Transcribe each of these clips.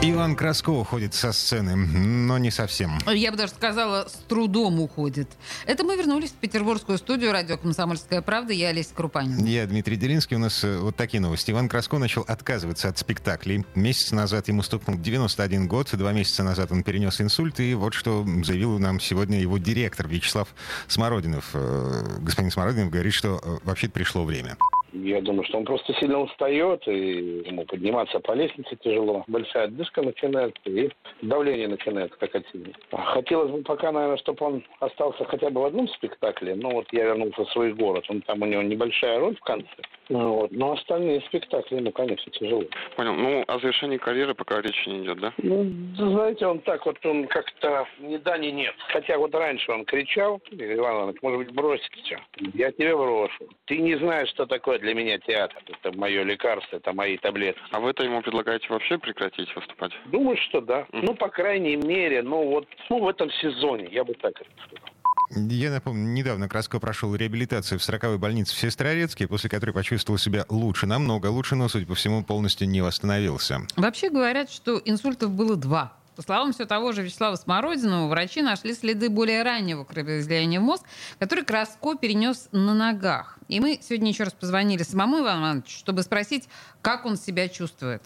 Иван Краско уходит со сцены, но не совсем. Я бы даже сказала, с трудом уходит. Это мы вернулись в петербургскую студию радио «Комсомольская правда». Я Олеся Крупанин. Я Дмитрий Делинский. У нас э, вот такие новости. Иван Краско начал отказываться от спектаклей. Месяц назад ему стукнул 91 год. Два месяца назад он перенес инсульт. И вот что заявил нам сегодня его директор Вячеслав Смородинов. Э, господин Смородинов говорит, что э, вообще пришло время. Я думаю, что он просто сильно устает, и ему подниматься по лестнице тяжело. Большая отдышка начинается, и давление начинает скакать сильно. Хотелось бы пока, наверное, чтобы он остался хотя бы в одном спектакле. Ну вот я вернулся в свой город, он там у него небольшая роль в конце. Ну, вот. Но остальные спектакли, ну, конечно, тяжело. Понял. Ну, о завершении карьеры пока речи не идет, да? Ну, знаете, он так вот, он как-то ни да, ни нет. Хотя вот раньше он кричал, Иван Иванович, может быть, бросить все. Я тебя брошу. Ты не знаешь, что такое для меня театр. Это мое лекарство, это мои таблетки. А вы это ему предлагаете вообще прекратить выступать? Думаю, что да. Mm. Ну, по крайней мере, ну вот, ну, в этом сезоне, я бы так сказал. Я напомню, недавно Краско прошел реабилитацию в 40-й больнице в Сестрорецке, после которой почувствовал себя лучше, намного лучше, но, судя по всему, полностью не восстановился. Вообще говорят, что инсультов было два. По словам все того же Вячеслава Смородинова, врачи нашли следы более раннего кровоизлияния в мозг, который Краско перенес на ногах. И мы сегодня еще раз позвонили самому Ивану Ивановичу, чтобы спросить, как он себя чувствует.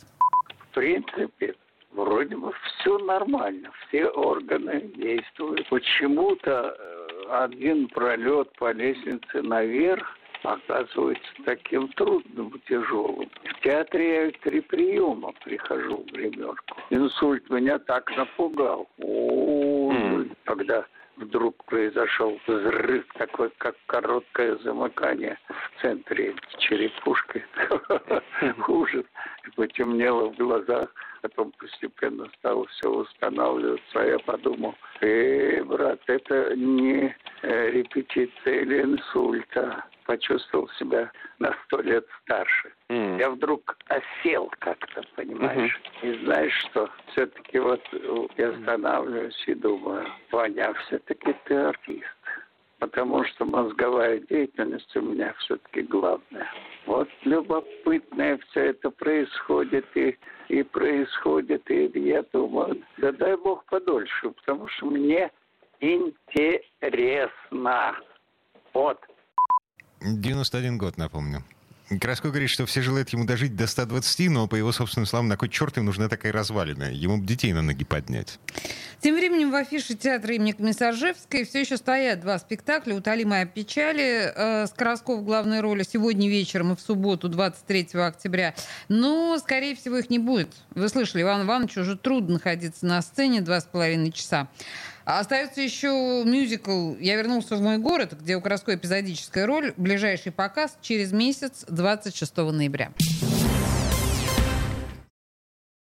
В принципе, вроде бы все нормально, все органы действуют. Почему-то один пролет по лестнице наверх оказывается таким трудным, тяжелым. В театре я три приема прихожу в гримерку. Инсульт меня так напугал. О, mm. Когда вдруг произошел взрыв, такой, как короткое замыкание в центре черепушки. Ужас. И потемнело в глазах. Потом постепенно стало все восстанавливаться. А я подумал, э, брат, это не репетиция или инсульта. Почувствовал себя на сто лет старше. Mm. Я вдруг осел как-то, понимаешь? Mm-hmm. И знаешь что? Все-таки вот я останавливаюсь и думаю, Ваня, все-таки ты артист потому что мозговая деятельность у меня все-таки главная. Вот любопытное все это происходит и, и происходит, и я думаю, да дай бог подольше, потому что мне интересно. Вот. 91 год, напомню. Краско говорит, что все желают ему дожить до 120, но, по его собственным словам, на кой черт им нужна такая развалина? Ему бы детей на ноги поднять. Тем временем в афише театра имени Комиссаржевской все еще стоят два спектакля «Утоли моя печали» э, с Краско в главной роли сегодня вечером и в субботу, 23 октября. Но, скорее всего, их не будет. Вы слышали, Иван Иванович уже трудно находиться на сцене два с половиной часа. А остается еще мюзикл «Я вернулся в мой город», где у Краско эпизодическая роль. Ближайший показ через месяц, 26 ноября.